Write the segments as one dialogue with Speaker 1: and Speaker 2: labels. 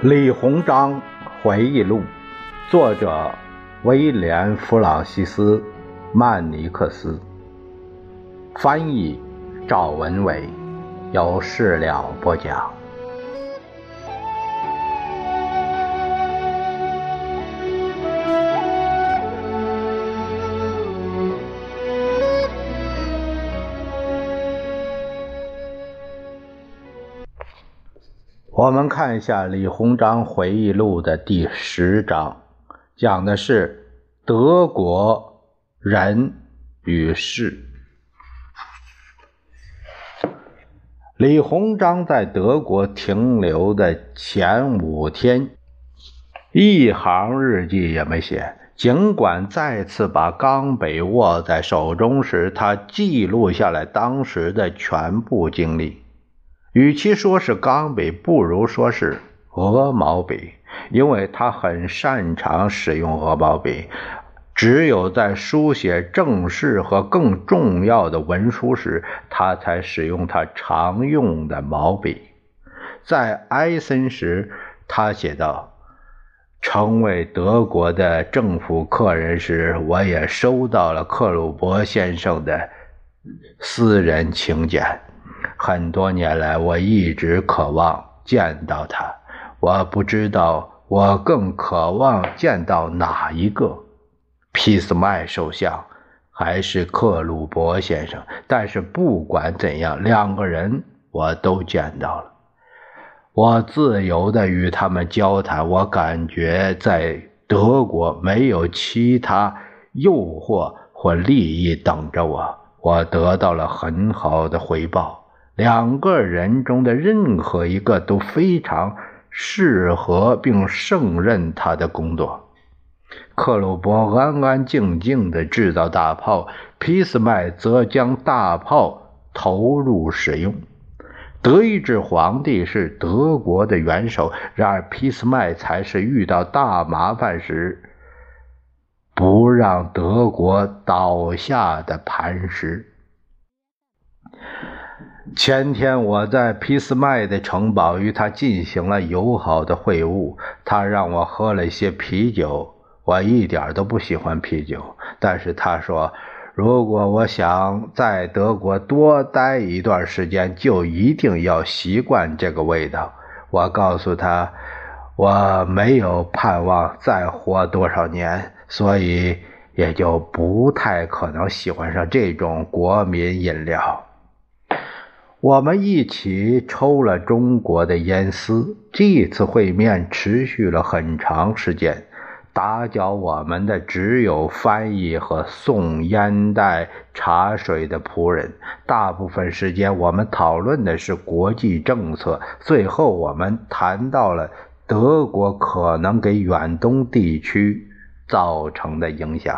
Speaker 1: 李鸿章回忆录，作者威廉·弗朗西斯·曼尼克斯，翻译赵文伟，由事了播讲。我们看一下李鸿章回忆录的第十章，讲的是德国人与事。李鸿章在德国停留的前五天，一行日记也没写。尽管再次把冈北握在手中时，他记录下来当时的全部经历。与其说是钢笔，不如说是鹅毛笔，因为他很擅长使用鹅毛笔。只有在书写正式和更重要的文书时，他才使用他常用的毛笔。在埃森时，他写道：“成为德国的政府客人时，我也收到了克鲁伯先生的私人请柬。”很多年来，我一直渴望见到他。我不知道我更渴望见到哪一个，俾斯麦首相还是克鲁伯先生。但是不管怎样，两个人我都见到了。我自由地与他们交谈。我感觉在德国没有其他诱惑或利益等着我。我得到了很好的回报。两个人中的任何一个都非常适合并胜任他的工作。克鲁伯安安静静地制造大炮，俾斯麦则将大炮投入使用。德意志皇帝是德国的元首，然而俾斯麦才是遇到大麻烦时不让德国倒下的磐石。前天我在俾斯麦的城堡与他进行了友好的会晤，他让我喝了一些啤酒。我一点都不喜欢啤酒，但是他说，如果我想在德国多待一段时间，就一定要习惯这个味道。我告诉他，我没有盼望再活多少年，所以也就不太可能喜欢上这种国民饮料。我们一起抽了中国的烟丝。这次会面持续了很长时间。打搅我们的只有翻译和送烟袋、茶水的仆人。大部分时间，我们讨论的是国际政策。最后，我们谈到了德国可能给远东地区造成的影响。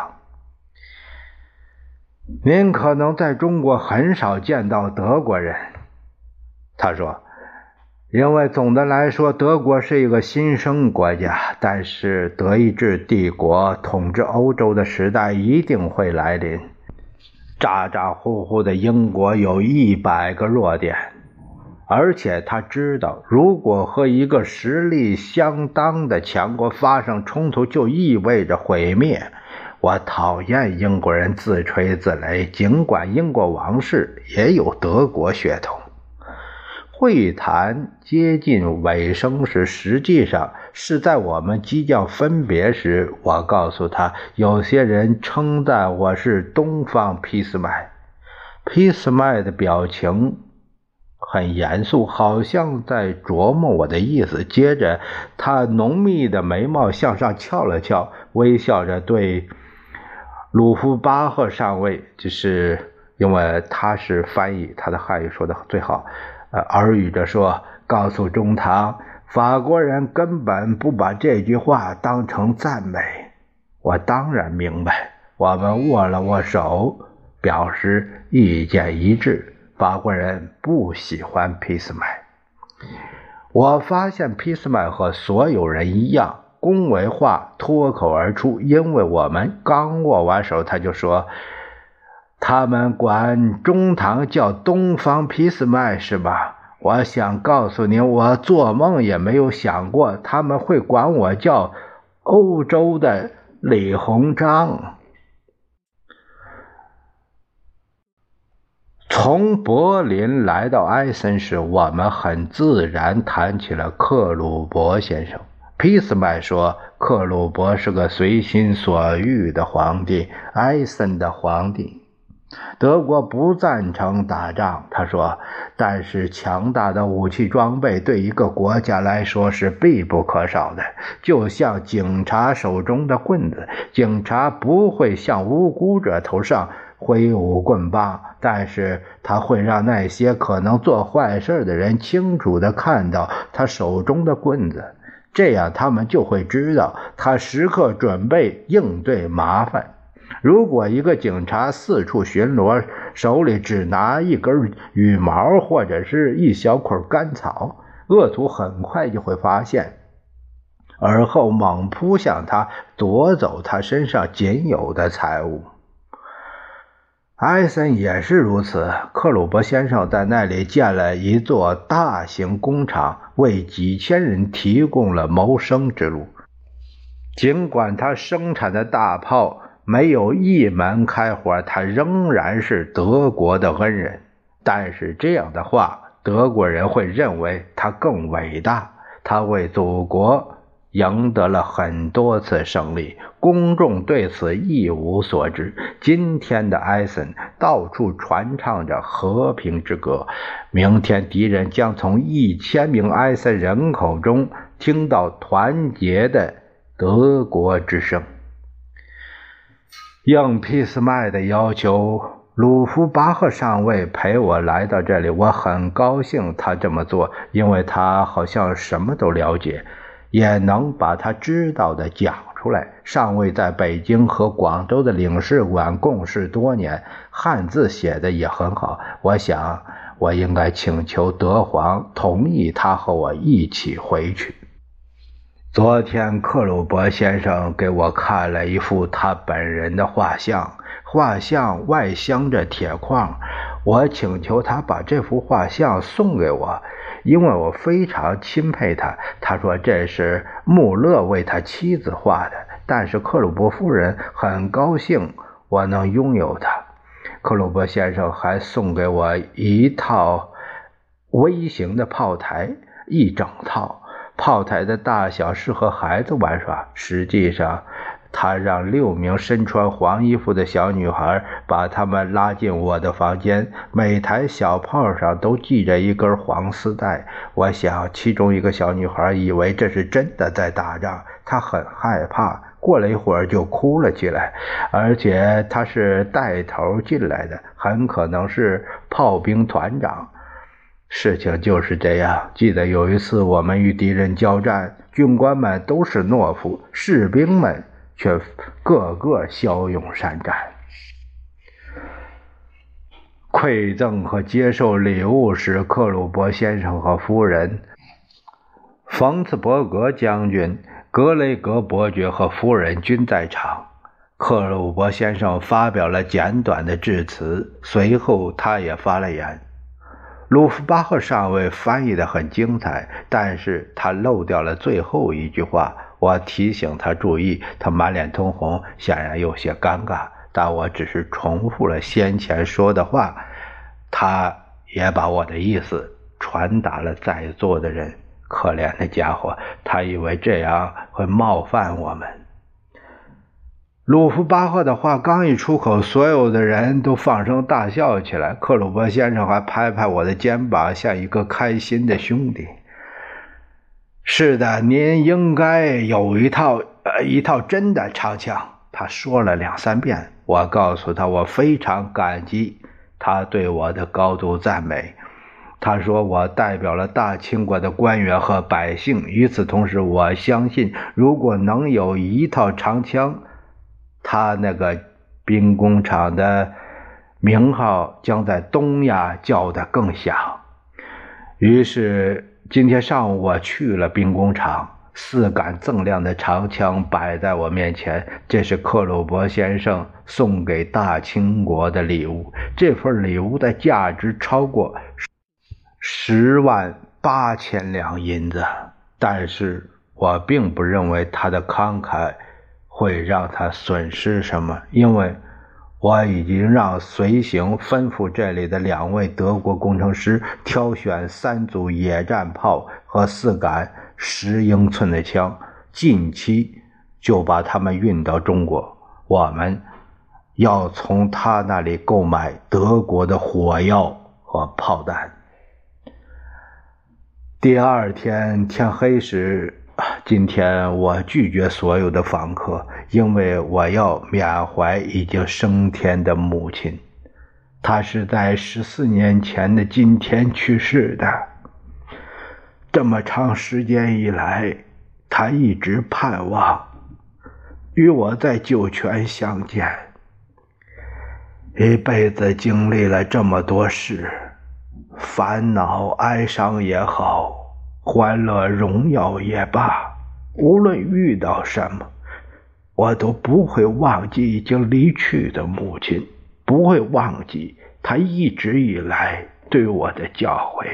Speaker 1: 您可能在中国很少见到德国人，他说，因为总的来说，德国是一个新生国家。但是，德意志帝国统治欧洲的时代一定会来临。咋咋呼呼的英国有一百个弱点，而且他知道，如果和一个实力相当的强国发生冲突，就意味着毁灭。我讨厌英国人自吹自擂，尽管英国王室也有德国血统。会谈接近尾声时，实际上是在我们即将分别时，我告诉他，有些人称赞我是东方俾斯麦。俾斯麦的表情很严肃，好像在琢磨我的意思。接着，他浓密的眉毛向上翘了翘，微笑着对。鲁夫巴赫上尉，就是因为他是翻译，他的汉语说的最好。耳语着说：“告诉中堂，法国人根本不把这句话当成赞美。”我当然明白。我们握了握手，表示意见一致。法国人不喜欢俾斯麦。我发现俾斯麦和所有人一样。恭维话脱口而出，因为我们刚握完手，他就说：“他们管中堂叫东方皮斯麦是吧？”我想告诉你，我做梦也没有想过他们会管我叫欧洲的李鸿章。从柏林来到埃森时，我们很自然谈起了克鲁伯先生。皮斯麦说，克鲁伯是个随心所欲的皇帝，埃森的皇帝。德国不赞成打仗，他说。但是强大的武器装备对一个国家来说是必不可少的，就像警察手中的棍子。警察不会向无辜者头上挥舞棍棒，但是他会让那些可能做坏事的人清楚地看到他手中的棍子，这样他们就会知道他时刻准备应对麻烦。如果一个警察四处巡逻，手里只拿一根羽毛或者是一小捆干草，恶徒很快就会发现，而后猛扑向他，夺走他身上仅有的财物。艾森也是如此。克鲁伯先生在那里建了一座大型工厂，为几千人提供了谋生之路。尽管他生产的大炮。没有一门开火，他仍然是德国的恩人。但是这样的话，德国人会认为他更伟大。他为祖国赢得了很多次胜利，公众对此一无所知。今天的艾森到处传唱着和平之歌，明天敌人将从一千名艾森人口中听到团结的德国之声。应皮斯麦的要求，鲁夫巴赫上尉陪我来到这里。我很高兴他这么做，因为他好像什么都了解，也能把他知道的讲出来。上尉在北京和广州的领事馆共事多年，汉字写的也很好。我想，我应该请求德皇同意他和我一起回去。昨天，克鲁伯先生给我看了一幅他本人的画像，画像外镶着铁框。我请求他把这幅画像送给我，因为我非常钦佩他。他说这是穆勒为他妻子画的，但是克鲁伯夫人很高兴我能拥有它。克鲁伯先生还送给我一套微型的炮台，一整套。炮台的大小适合孩子玩耍。实际上，他让六名身穿黄衣服的小女孩把他们拉进我的房间。每台小炮上都系着一根黄丝带。我想，其中一个小女孩以为这是真的在打仗，她很害怕。过了一会儿就哭了起来，而且她是带头进来的，很可能是炮兵团长。事情就是这样。记得有一次，我们与敌人交战，军官们都是懦夫，士兵们却个个骁勇善战。馈赠和接受礼物时，克鲁伯先生和夫人、冯茨伯格将军、格雷格伯爵和夫人均在场。克鲁伯先生发表了简短的致辞，随后他也发了言。鲁夫巴赫上尉翻译的很精彩，但是他漏掉了最后一句话。我提醒他注意，他满脸通红，显然有些尴尬。但我只是重复了先前说的话，他也把我的意思传达了在座的人。可怜的家伙，他以为这样会冒犯我们。鲁夫巴赫的话刚一出口，所有的人都放声大笑起来。克鲁伯先生还拍拍我的肩膀，像一个开心的兄弟。是的，您应该有一套呃一套真的长枪。他说了两三遍。我告诉他，我非常感激他对我的高度赞美。他说我代表了大清国的官员和百姓。与此同时，我相信，如果能有一套长枪。他那个兵工厂的名号将在东亚叫得更响。于是今天上午我去了兵工厂，四杆锃亮的长枪摆在我面前，这是克鲁伯先生送给大清国的礼物。这份礼物的价值超过十万八千两银子，但是我并不认为他的慷慨会让他损失什么，因为我已经让随行吩咐这里的两位德国工程师挑选三组野战炮和四杆十英寸的枪，近期就把他们运到中国。我们要从他那里购买德国的火药和炮弹。第二天天黑时，今天我拒绝所有的访客，因为我要缅怀已经升天的母亲。她是在十四年前的今天去世的。这么长时间以来，她一直盼望与我在酒泉相见。一辈子经历了这么多事。烦恼、哀伤也好，欢乐、荣耀也罢，无论遇到什么，我都不会忘记已经离去的母亲，不会忘记她一直以来对我的教诲。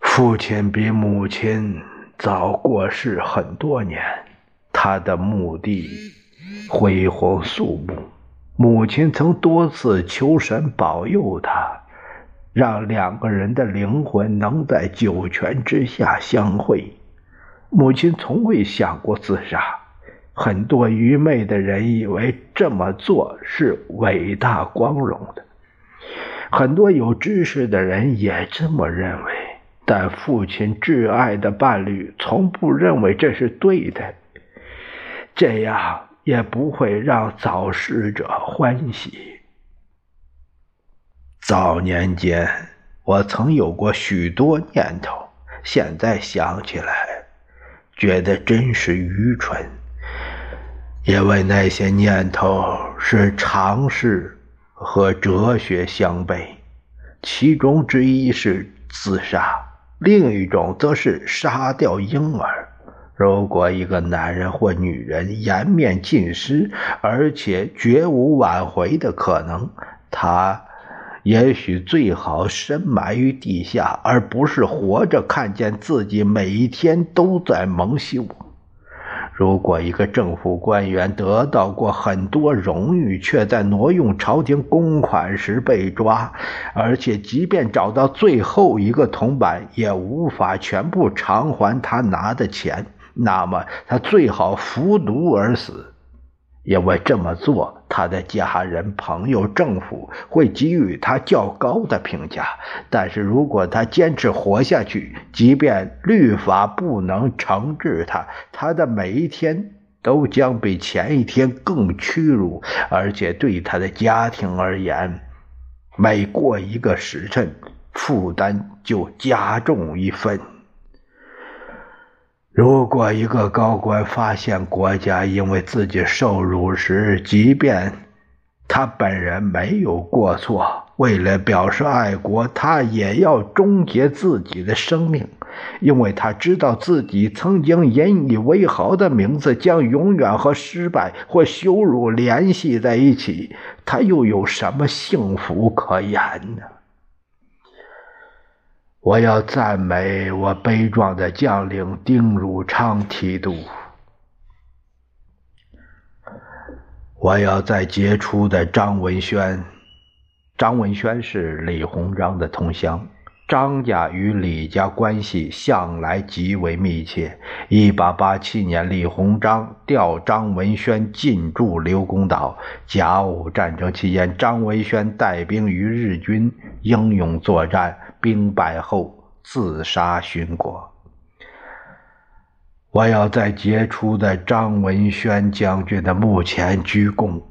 Speaker 1: 父亲比母亲早过世很多年，他的墓地恢宏肃穆。母亲曾多次求神保佑他，让两个人的灵魂能在九泉之下相会。母亲从未想过自杀。很多愚昧的人以为这么做是伟大光荣的，很多有知识的人也这么认为。但父亲挚爱的伴侣从不认为这是对的。这样。也不会让早逝者欢喜。早年间，我曾有过许多念头，现在想起来，觉得真是愚蠢。因为那些念头是常识和哲学相悖，其中之一是自杀，另一种则是杀掉婴儿。如果一个男人或女人颜面尽失，而且绝无挽回的可能，他也许最好深埋于地下，而不是活着看见自己每一天都在蒙羞。如果一个政府官员得到过很多荣誉，却在挪用朝廷公款时被抓，而且即便找到最后一个铜板，也无法全部偿还他拿的钱。那么他最好服毒而死，因为这么做，他的家人、朋友、政府会给予他较高的评价。但是如果他坚持活下去，即便律法不能惩治他，他的每一天都将比前一天更屈辱，而且对他的家庭而言，每过一个时辰，负担就加重一分。如果一个高官发现国家因为自己受辱时，即便他本人没有过错，为了表示爱国，他也要终结自己的生命，因为他知道自己曾经引以为豪的名字将永远和失败或羞辱联系在一起，他又有什么幸福可言呢？我要赞美我悲壮的将领丁汝昌提督。我要在杰出的张文轩，张文轩是李鸿章的同乡，张家与李家关系向来极为密切。一八八七年，李鸿章调张文轩进驻刘公岛。甲午战争期间，张文轩带兵与日军英勇作战。兵败后自杀殉国。我要在杰出的张文轩将军的墓前鞠躬。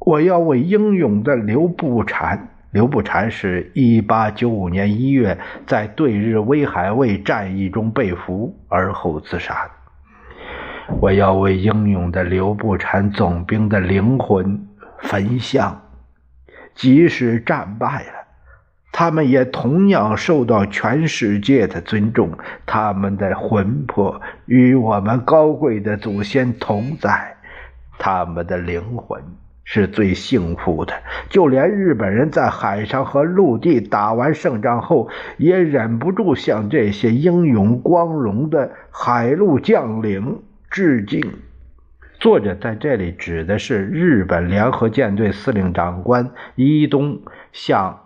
Speaker 1: 我要为英勇的刘步蟾，刘步蟾是一八九五年一月在对日威海卫战役中被俘，而后自杀的。我要为英勇的刘步蟾总兵的灵魂焚香，即使战败了。他们也同样受到全世界的尊重，他们的魂魄与我们高贵的祖先同在，他们的灵魂是最幸福的。就连日本人在海上和陆地打完胜仗后，也忍不住向这些英勇光荣的海陆将领致敬。作者在这里指的是日本联合舰队司令长官伊东向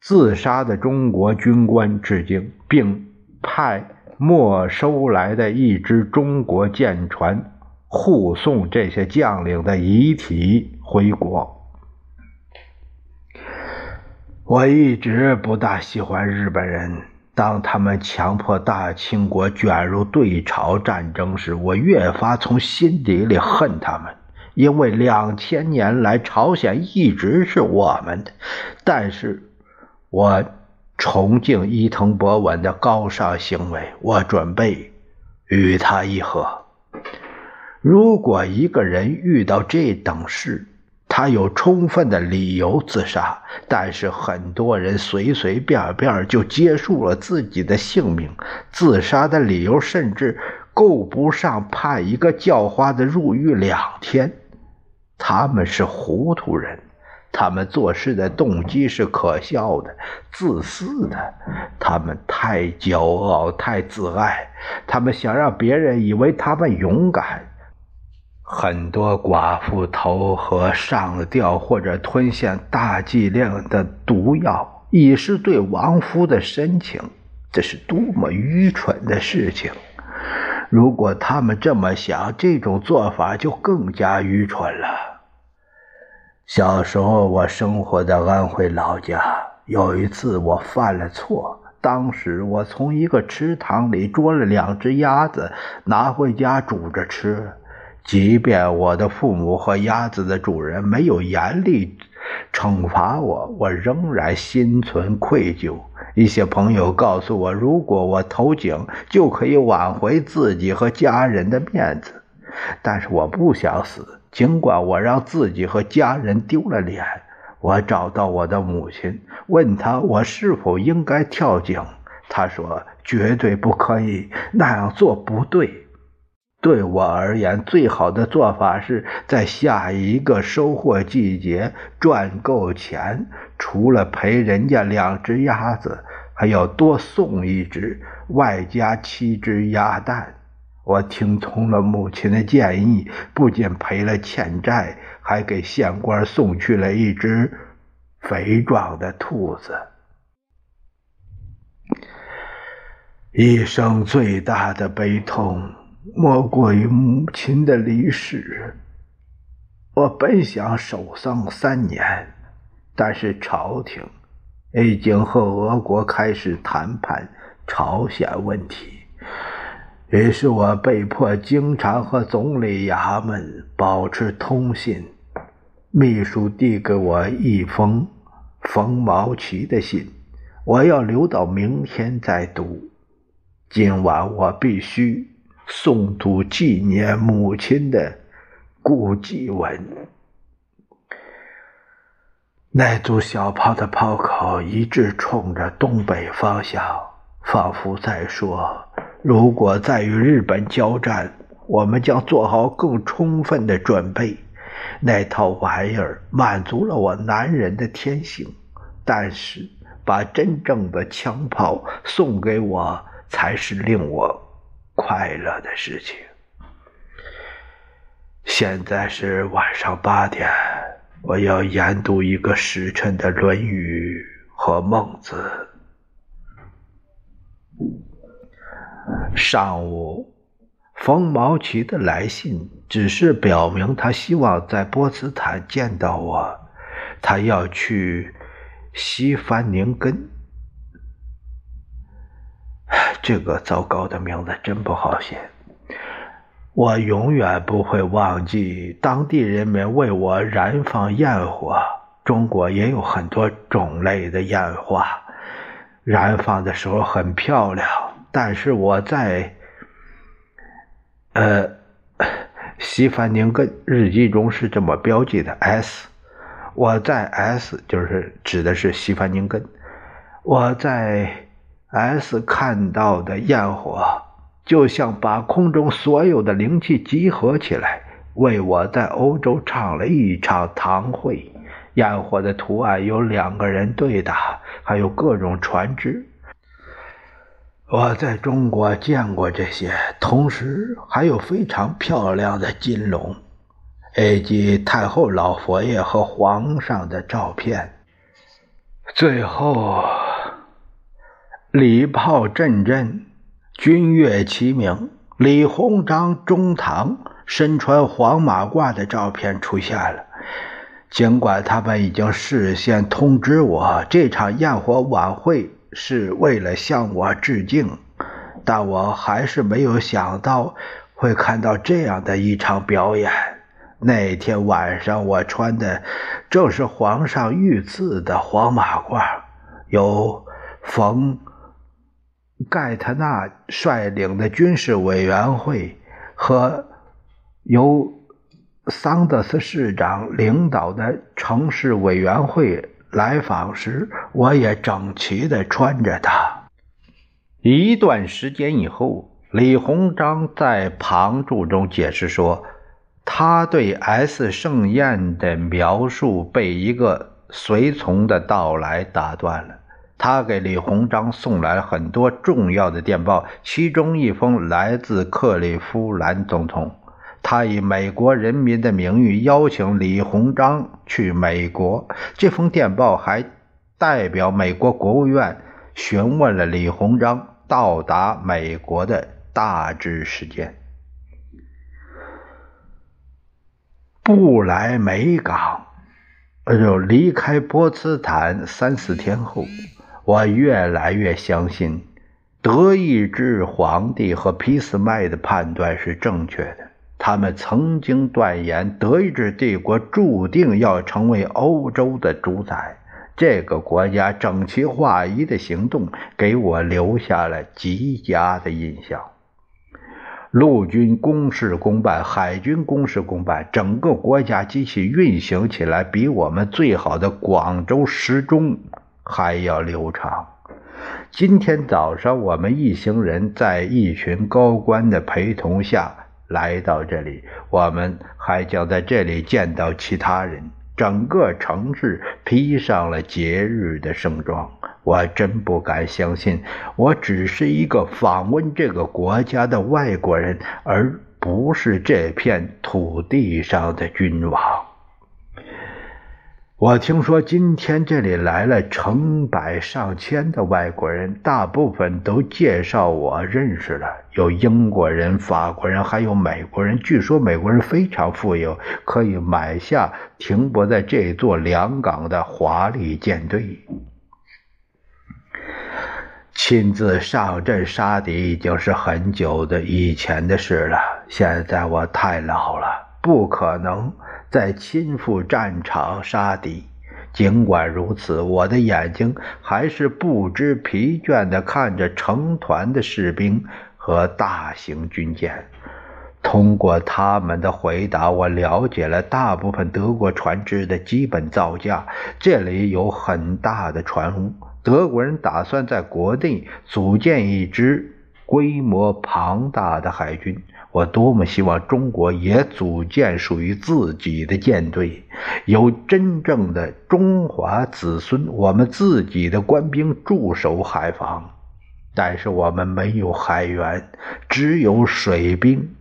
Speaker 1: 自杀的中国军官致敬，并派没收来的一支中国舰船。护送这些将领的遗体回国。我一直不大喜欢日本人。当他们强迫大清国卷入对朝战争时，我越发从心底里恨他们。因为两千年来，朝鲜一直是我们的。但是，我崇敬伊藤博文的高尚行为，我准备与他议和。如果一个人遇到这等事，他有充分的理由自杀。但是很多人随随便便就结束了自己的性命，自杀的理由甚至够不上判一个叫花子入狱两天。他们是糊涂人，他们做事的动机是可笑的、自私的。他们太骄傲、太自爱，他们想让别人以为他们勇敢。很多寡妇投河上吊，或者吞下大剂量的毒药，以示对亡夫的深情。这是多么愚蠢的事情！如果他们这么想，这种做法就更加愚蠢了。小时候，我生活在安徽老家。有一次，我犯了错。当时，我从一个池塘里捉了两只鸭子，拿回家煮着吃。即便我的父母和鸭子的主人没有严厉惩罚我，我仍然心存愧疚。一些朋友告诉我，如果我投井，就可以挽回自己和家人的面子。但是我不想死，尽管我让自己和家人丢了脸。我找到我的母亲，问她我是否应该跳井。她说：“绝对不可以，那样做不对。”对我而言，最好的做法是在下一个收获季节赚够钱，除了赔人家两只鸭子，还要多送一只，外加七只鸭蛋。我听从了母亲的建议，不仅赔了欠债，还给县官送去了一只肥壮的兔子。一生最大的悲痛。莫过于母亲的离世。我本想守丧三年，但是朝廷已经和俄国开始谈判朝鲜问题，于是我被迫经常和总理衙门保持通信。秘书递给我一封冯毛奇的信，我要留到明天再读。今晚我必须。诵读纪念母亲的古祭文。那组小炮的炮口一直冲着东北方向，仿佛在说：“如果再与日本交战，我们将做好更充分的准备。”那套玩意儿满足了我男人的天性，但是把真正的枪炮送给我，才是令我。快乐的事情。现在是晚上八点，我要研读一个时辰的《论语》和《孟子》。上午，冯毛奇的来信只是表明他希望在波茨坦见到我，他要去西凡宁根。这个糟糕的名字真不好写。我永远不会忘记当地人民为我燃放焰火。中国也有很多种类的烟花，燃放的时候很漂亮。但是我在呃西凡宁根日记中是这么标记的：S。我在 S 就是指的是西凡宁根。我在。S 看到的焰火，就像把空中所有的灵气集合起来，为我在欧洲唱了一场堂会。焰火的图案有两个人对打，还有各种船只。我在中国见过这些，同时还有非常漂亮的金龙，以及太后老佛爷和皇上的照片。最后，礼炮阵阵，军乐齐鸣，李鸿章中堂身穿黄马褂的照片出现了。尽管他们已经事先通知我这场焰火晚会是为了向我致敬，但我还是没有想到会看到这样的一场表演。那天晚上，我穿的正是皇上御赐的黄马褂，由冯盖特纳率领的军事委员会和由。桑德斯市长领导的城市委员会来访时，我也整齐地穿着它。一段时间以后，李鸿章在旁注中解释说，他对 S 盛宴的描述被一个随从的到来打断了。他给李鸿章送来了很多重要的电报，其中一封来自克利夫兰总统。他以美国人民的名誉邀请李鸿章去美国。这封电报还代表美国国务院询问了李鸿章到达美国的大致时间。布莱梅港，就离开波茨坦三四天后，我越来越相信德意志皇帝和俾斯麦的判断是正确的。他们曾经断言，德意志帝国注定要成为欧洲的主宰。这个国家整齐划一的行动给我留下了极佳的印象。陆军公事公办，海军公事公办，整个国家机器运行起来比我们最好的广州时钟还要流长。今天早上，我们一行人在一群高官的陪同下。来到这里，我们还将在这里见到其他人。整个城市披上了节日的盛装。我真不敢相信，我只是一个访问这个国家的外国人，而不是这片土地上的君王。我听说今天这里来了成百上千的外国人，大部分都介绍我认识了，有英国人、法国人，还有美国人。据说美国人非常富有，可以买下停泊在这座两港的华丽舰队。亲自上阵杀敌已经是很久的以前的事了，现在我太老了，不可能。在亲赴战场杀敌，尽管如此，我的眼睛还是不知疲倦地看着成团的士兵和大型军舰。通过他们的回答，我了解了大部分德国船只的基本造价。这里有很大的船坞，德国人打算在国内组建一支规模庞大的海军。我多么希望中国也组建属于自己的舰队，有真正的中华子孙，我们自己的官兵驻守海防。但是我们没有海员，只有水兵，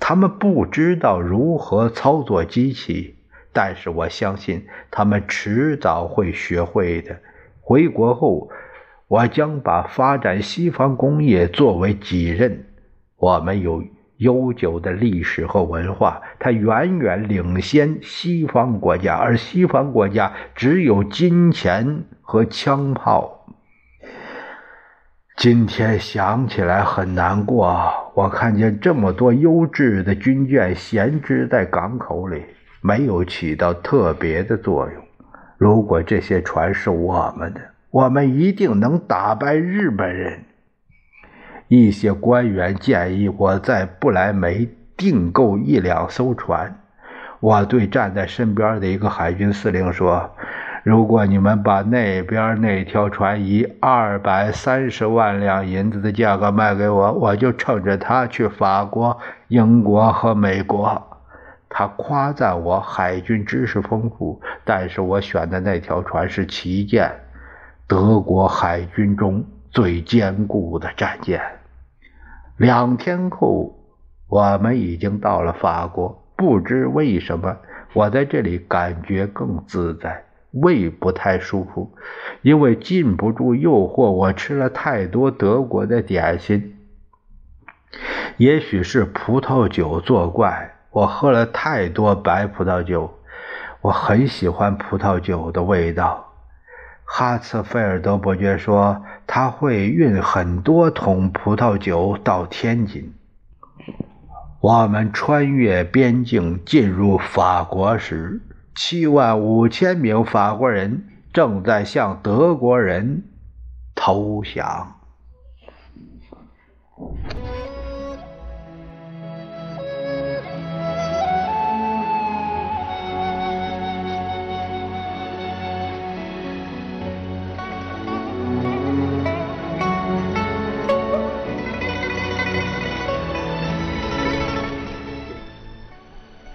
Speaker 1: 他们不知道如何操作机器。但是我相信他们迟早会学会的。回国后，我将把发展西方工业作为己任。我们有。悠久的历史和文化，它远远领先西方国家，而西方国家只有金钱和枪炮。今天想起来很难过，我看见这么多优质的军舰闲置在港口里，没有起到特别的作用。如果这些船是我们的，我们一定能打败日本人。一些官员建议我在不来梅订购一两艘船。我对站在身边的一个海军司令说：“如果你们把那边那条船以二百三十万两银子的价格卖给我，我就乘着它去法国、英国和美国。”他夸赞我海军知识丰富，但是我选的那条船是旗舰，德国海军中最坚固的战舰。两天后，我们已经到了法国。不知为什么，我在这里感觉更自在，胃不太舒服，因为禁不住诱惑，我吃了太多德国的点心。也许是葡萄酒作怪，我喝了太多白葡萄酒。我很喜欢葡萄酒的味道。哈茨菲尔德伯爵说他会运很多桶葡萄酒到天津。我们穿越边境进入法国时，七万五千名法国人正在向德国人投降。